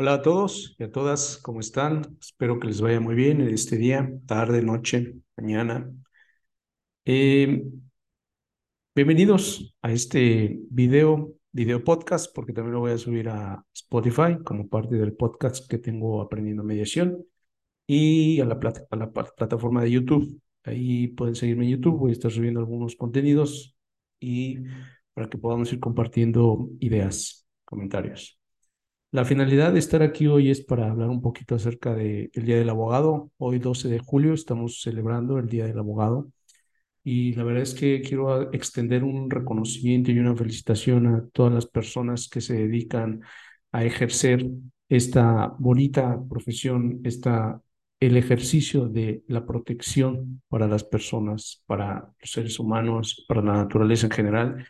Hola a todos y a todas, ¿cómo están? Espero que les vaya muy bien en este día, tarde, noche, mañana. Eh, bienvenidos a este video, video podcast, porque también lo voy a subir a Spotify como parte del podcast que tengo aprendiendo mediación y a la, a la plataforma de YouTube. Ahí pueden seguirme en YouTube, voy a estar subiendo algunos contenidos y para que podamos ir compartiendo ideas, comentarios. La finalidad de estar aquí hoy es para hablar un poquito acerca del Día del Abogado. Hoy 12 de julio estamos celebrando el Día del Abogado y la verdad es que quiero extender un reconocimiento y una felicitación a todas las personas que se dedican a ejercer esta bonita profesión, esta, el ejercicio de la protección para las personas, para los seres humanos, para la naturaleza en general.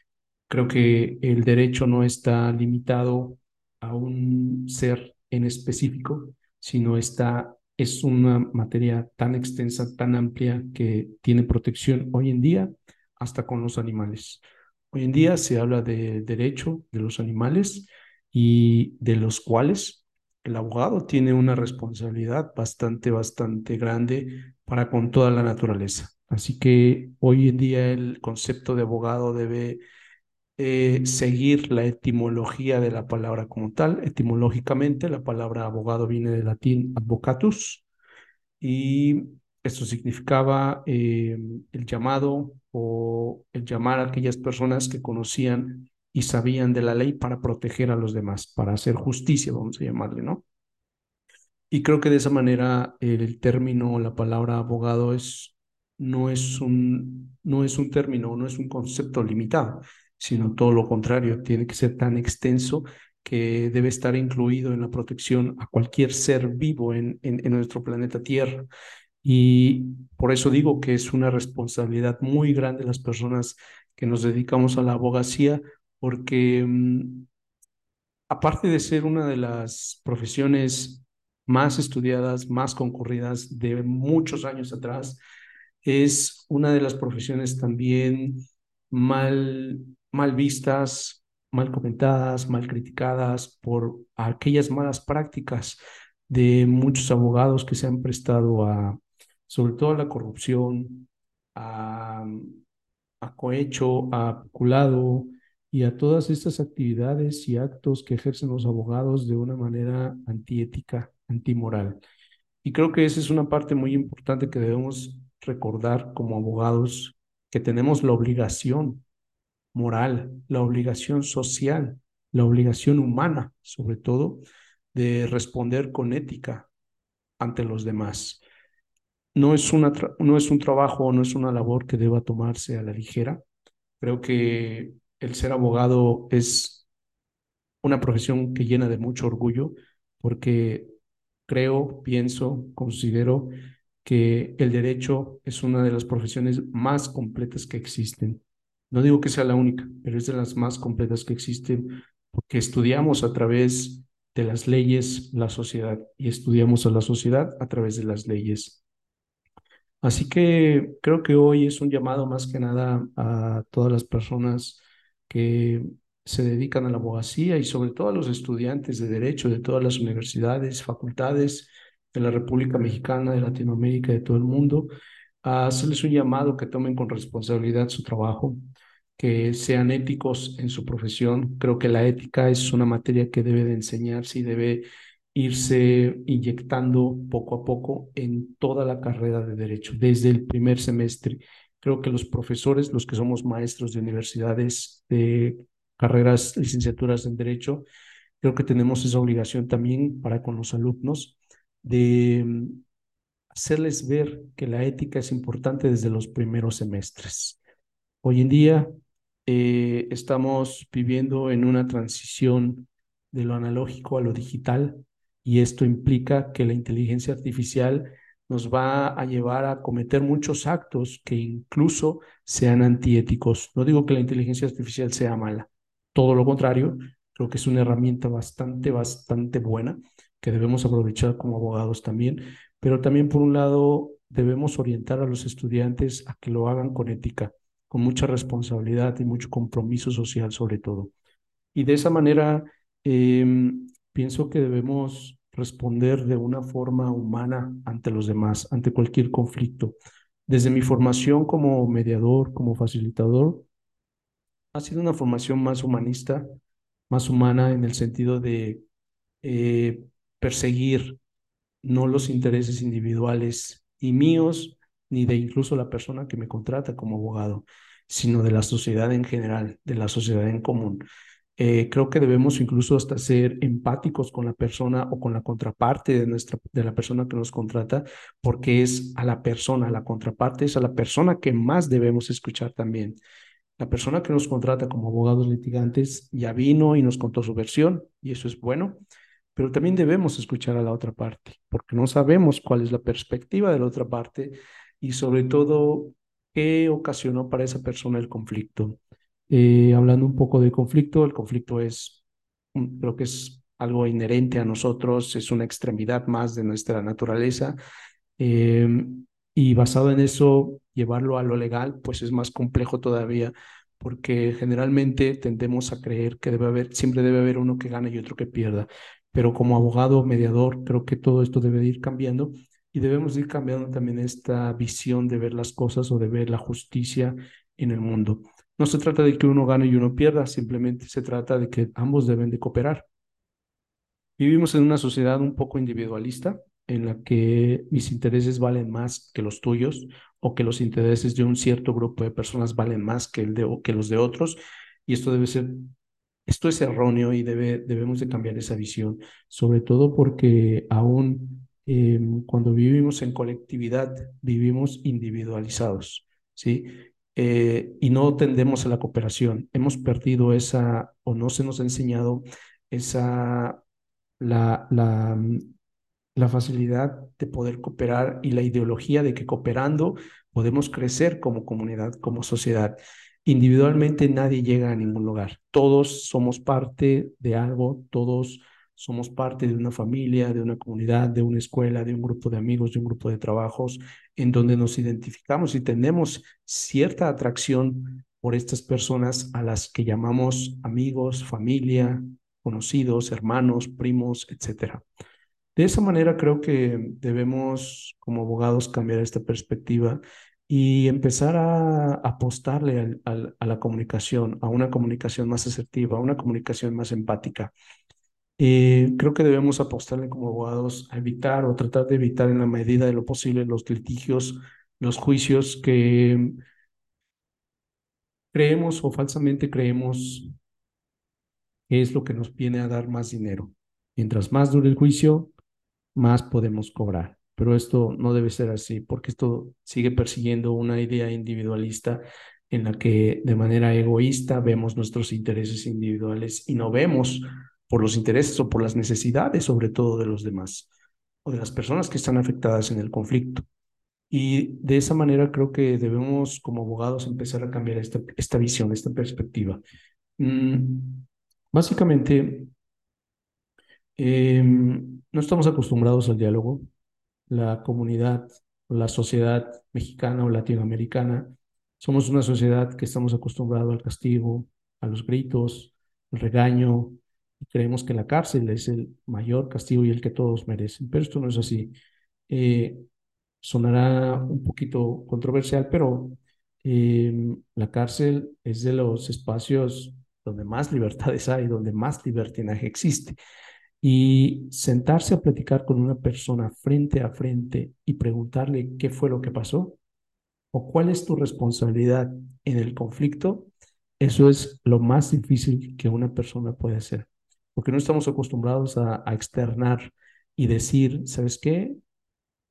Creo que el derecho no está limitado a un ser en específico, sino está, es una materia tan extensa, tan amplia que tiene protección hoy en día hasta con los animales. Hoy en día se habla de derecho de los animales y de los cuales el abogado tiene una responsabilidad bastante, bastante grande para con toda la naturaleza. Así que hoy en día el concepto de abogado debe eh, seguir la etimología de la palabra como tal. Etimológicamente, la palabra abogado viene del latín advocatus y esto significaba eh, el llamado o el llamar a aquellas personas que conocían y sabían de la ley para proteger a los demás, para hacer justicia, vamos a llamarle, ¿no? Y creo que de esa manera el término, la palabra abogado es, no, es un, no es un término, no es un concepto limitado, sino todo lo contrario, tiene que ser tan extenso que debe estar incluido en la protección a cualquier ser vivo en, en, nuestro planeta Tierra. Y por eso digo que es una responsabilidad muy grande las personas que nos dedicamos a la abogacía, porque mm, aparte de ser una de las profesiones más estudiadas, más concurridas de muchos años atrás, es una de las profesiones también mal mal vistas, mal comentadas, mal criticadas por aquellas malas prácticas de muchos abogados que se han prestado a, sobre todo a la corrupción, a, a cohecho, a peculado y a todas estas actividades y actos que ejercen los abogados de una manera antiética, antimoral. Y creo que esa es una parte muy importante que debemos recordar como abogados, que tenemos la obligación moral, la obligación social, la obligación humana, sobre todo, de responder con ética ante los demás. No es, una no es un trabajo, no es una labor que deba tomarse a la ligera. Creo que el ser abogado es una profesión que llena de mucho orgullo porque creo, pienso, considero que el derecho es una de las profesiones más completas que existen. No digo que sea la única, pero es de las más completas que existen porque estudiamos a través de las leyes la sociedad y estudiamos a la sociedad a través de las leyes. Así que creo que hoy es un llamado más que nada a todas las personas que se dedican a la abogacía y sobre todo a los estudiantes de derecho de todas las universidades, facultades de la República Mexicana, de Latinoamérica, de todo el mundo, a hacerles un llamado que tomen con responsabilidad su trabajo, que sean éticos en su profesión. Creo que la ética es una materia que debe de enseñarse y debe irse inyectando poco a poco en toda la carrera de derecho, desde el primer semestre. Creo que los profesores, los que somos maestros de universidades, de carreras, licenciaturas en derecho, creo que tenemos esa obligación también para con los alumnos de mm, hacerles ver que la ética es importante desde los primeros semestres. Hoy en día eh, estamos viviendo en una transición de lo analógico a lo digital y esto implica que la inteligencia artificial nos va a llevar a cometer muchos actos que incluso sean antiéticos. No digo que la inteligencia artificial sea mala, todo lo contrario, creo que es una herramienta bastante, bastante buena que debemos aprovechar como abogados también, pero también por un lado debemos orientar a los estudiantes a que lo hagan con ética con mucha responsabilidad y mucho compromiso social sobre todo. Y de esa manera, em, pienso que debemos responder de una forma humana ante los demás, ante cualquier conflicto. Desde mi formación como mediador, como facilitador, ha sido una formación más humanista, más humana en el sentido de eh, perseguir no los intereses individuales y míos, ni de incluso la persona que me contrata como abogado, sino de la sociedad en general, de la sociedad en común. Eh, creo que debemos incluso hasta ser empáticos con la persona o con la contraparte de, nuestra, de la persona que nos contrata, porque es a la persona, la contraparte es a la persona que más debemos escuchar también. La persona que nos contrata como abogados litigantes ya vino y nos contó su versión, y eso es bueno, pero también debemos escuchar a la otra parte, porque no sabemos cuál es la perspectiva de la otra parte y sobre todo qué ocasionó para esa persona el conflicto. Eh, hablando un poco de conflicto, el conflicto es, creo que es algo inherente a nosotros, es una extremidad más de nuestra naturaleza. Em, y basado en eso, llevarlo a lo legal, pues es más complejo todavía, porque generalmente tendemos a creer que debe haber, siempre debe haber uno que gane y otro que pierda. Pero como abogado mediador, creo que todo esto debe ir cambiando y debemos ir cambiando también esta visión de ver las cosas o de ver la justicia en el mundo. No se trata de que uno gane y uno pierda, simplemente se trata de que ambos deben de cooperar. Vivimos en una sociedad un poco individualista en la que mis intereses valen más que los tuyos o que los intereses de un cierto grupo de personas valen más que, el de, que los de otros y esto debe ser esto es erróneo y debe, debemos de cambiar esa visión, sobre todo porque aún em, cuando vivimos en colectividad vivimos individualizados, ¿sí? Eh, y no tendemos a la cooperación. Hemos perdido esa, o no se nos ha enseñado esa, la, la facilidad de poder cooperar y la ideología de que cooperando podemos crecer como comunidad, como sociedad. Individualmente nadie llega a ningún lugar. Todos somos parte de algo, todos somos parte de una familia, de una comunidad, de una escuela, de un grupo de amigos, de un grupo de trabajos, en donde nos identificamos y tenemos cierta atracción por estas personas a las que llamamos amigos, familia, conocidos, hermanos, primos, etc. De esa manera creo que debemos como abogados cambiar esta perspectiva y empezar a apostarle a la comunicación, a una comunicación más asertiva, a una comunicación más empática. Eh, creo que debemos apostarle como abogados a evitar o tratar de evitar en la medida de lo posible los litigios, los juicios que creemos o falsamente creemos es lo que nos viene a dar más dinero. Mientras más dure el juicio, más podemos cobrar. Pero esto no debe ser así, porque esto sigue persiguiendo una idea individualista en la que de manera egoísta vemos nuestros intereses individuales y no vemos por los intereses o por las necesidades, sobre todo de los demás o de las personas que están afectadas en el conflicto. Y de esa manera creo que debemos como abogados empezar a cambiar esta, esta visión, esta perspectiva. Mm, básicamente, em, no estamos acostumbrados al diálogo. La comunidad, la sociedad mexicana o latinoamericana, somos una sociedad que estamos acostumbrados al castigo, a los gritos, al regaño, creemos que la cárcel es el mayor castigo y el que todos merecen, pero esto no es así. Eh, sonará un poquito controversial, pero em, la cárcel es de los espacios donde más libertades hay, donde más libertinaje existe. Y sentarse a platicar con una persona frente a frente y preguntarle qué fue lo que pasó o cuál es tu responsabilidad en el conflicto, eso es lo más difícil que una persona puede hacer porque no estamos acostumbrados a, externar y decir, ¿sabes qué?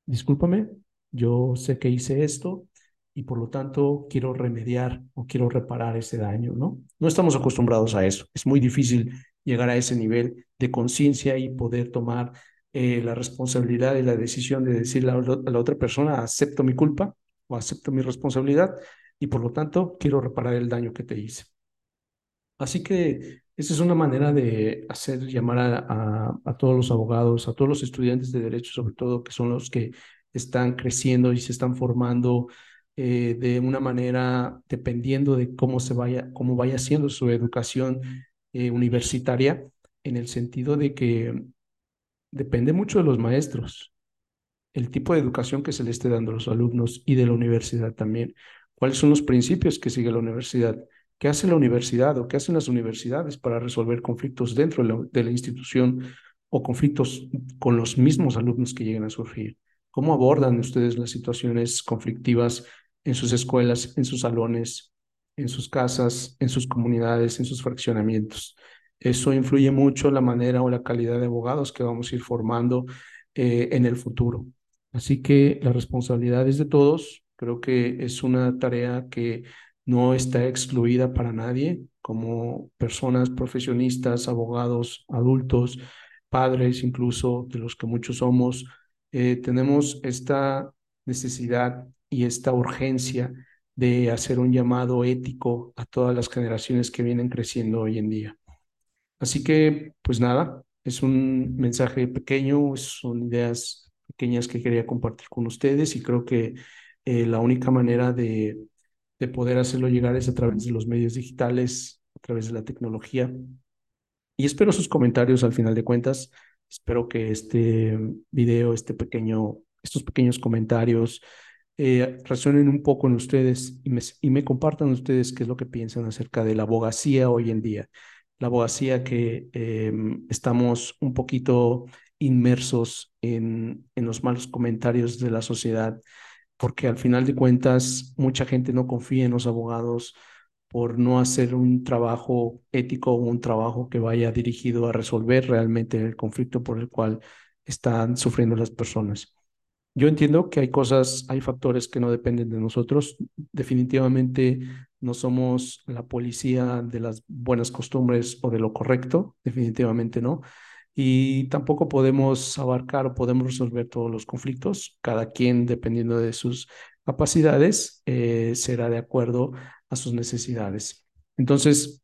Discúlpame, yo sé que hice esto y por lo tanto quiero remediar o quiero reparar ese daño, ¿no? No estamos acostumbrados a eso. Es muy difícil llegar a ese nivel de conciencia y poder tomar eh, la responsabilidad y la decisión de decirle a la otra persona, acepto mi culpa o acepto mi responsabilidad y por lo tanto quiero reparar el daño que te hice. Así que esa es una manera de hacer llamar a, a, todos los abogados, a todos los estudiantes de derecho, sobre todo, que son los que están creciendo y se están formando eh, de una manera dependiendo de cómo se vaya, cómo vaya siendo su educación eh, universitaria, en el sentido de que depende mucho de los maestros, el tipo de educación que se le esté dando a los alumnos y de la universidad también. ¿Cuáles son los principios que sigue la universidad? ¿Qué hace la universidad o qué hacen las universidades para resolver conflictos dentro de la, institución o conflictos con los mismos alumnos que lleguen a surgir? ¿Cómo abordan ustedes las situaciones conflictivas en sus escuelas, en sus salones, en sus casas, en sus comunidades, en sus fraccionamientos? Eso influye mucho la manera o la calidad de abogados que vamos a ir formando eh, en el futuro. Así que la responsabilidad es de todos. Creo que es una tarea que no está excluida para nadie, como personas profesionistas, abogados, adultos, padres incluso, de los que muchos somos, eh, tenemos esta necesidad y esta urgencia de hacer un llamado ético a todas las generaciones que vienen creciendo hoy en día. Así que, pues nada, es un mensaje pequeño, son ideas pequeñas que quería compartir con ustedes y creo que eh, la única manera de, de poder hacerlo llegar es a través de los medios digitales, a través de la tecnología. Y espero sus comentarios al final de cuentas. Espero que este video, este pequeño, estos pequeños comentarios eh, resuenen un poco en ustedes y me, compartan ustedes qué es lo que piensan acerca de la abogacía hoy en día la abogacía que em, estamos un poquito inmersos en, en los malos comentarios de la sociedad, porque al final de cuentas mucha gente no confía en los abogados por no hacer un trabajo ético o un trabajo que vaya dirigido a resolver realmente el conflicto por el cual están sufriendo las personas. Yo entiendo que hay cosas, hay factores que no dependen de nosotros. Definitivamente no somos la policía de las buenas costumbres o de lo correcto, definitivamente no. Y tampoco podemos abarcar o podemos resolver todos los conflictos. Cada quien, dependiendo de sus capacidades, eh, será de acuerdo a sus necesidades. Entonces,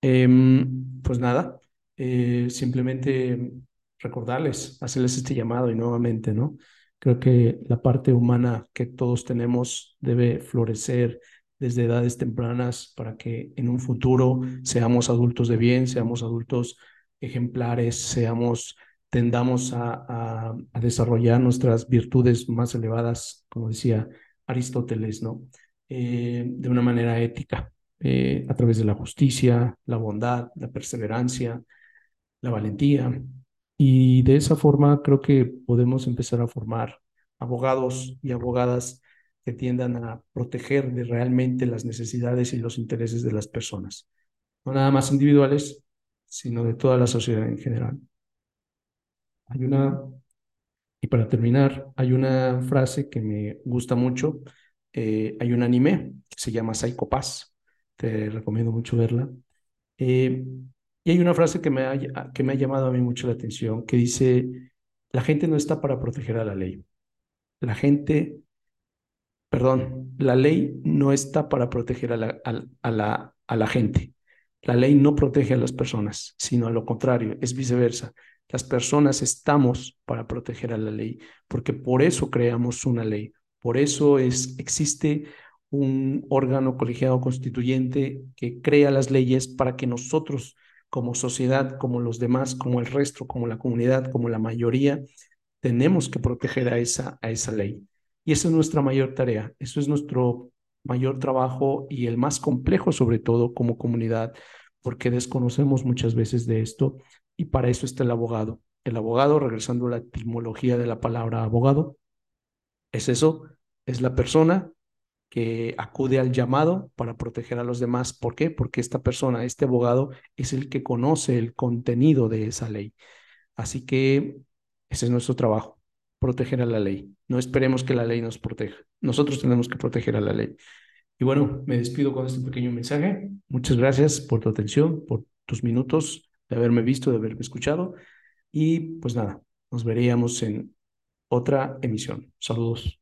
em, pues nada, eh, simplemente recordarles, hacerles este llamado y nuevamente, ¿no? Creo que la parte humana que todos tenemos debe florecer desde edades tempranas para que en un futuro seamos adultos de bien, seamos adultos ejemplares, seamos, tendamos a, desarrollar nuestras virtudes más elevadas, como decía Aristóteles, ¿no? Eh, de una manera ética, eh, a través de la justicia, la bondad, la perseverancia, la valentía. Y de esa forma creo que podemos empezar a formar abogados y abogadas que tiendan a proteger de realmente las necesidades y los intereses de las personas, no nada más individuales, sino de toda la sociedad en general. Hay una, y para terminar, hay una frase que me gusta mucho, eh, hay un anime que se llama Psycho te recomiendo mucho verla, eh, y hay una frase que me, ha, que me ha llamado a mí mucho la atención, que dice, la gente no está para proteger a la ley, la gente perdón, la ley no está para proteger a la, a, la, a la gente. La ley no protege a las personas, sino a lo contrario, es viceversa. Las personas estamos para proteger a la ley, porque por eso creamos una ley, por eso es, existe un órgano colegiado constituyente que crea las leyes para que nosotros como sociedad, como los demás, como el resto, como la comunidad, como la mayoría, tenemos que proteger a esa, a esa ley. Y esa es nuestra mayor tarea, eso es nuestro mayor trabajo y el más complejo sobre todo como comunidad, porque desconocemos muchas veces de esto y para eso está el abogado. El abogado, regresando a la etimología de la palabra abogado, es eso, es la persona que acude al llamado para proteger a los demás. ¿Por qué? Porque esta persona, este abogado, es el que conoce el contenido de esa ley. Así que ese es nuestro trabajo proteger a la ley. No esperemos que la ley nos proteja. Nosotros tenemos que proteger a la ley. Y bueno, me despido con este pequeño mensaje. Muchas gracias por tu atención, por tus minutos de haberme visto, de haberme escuchado. Y pues nada, nos veríamos en otra emisión. Saludos.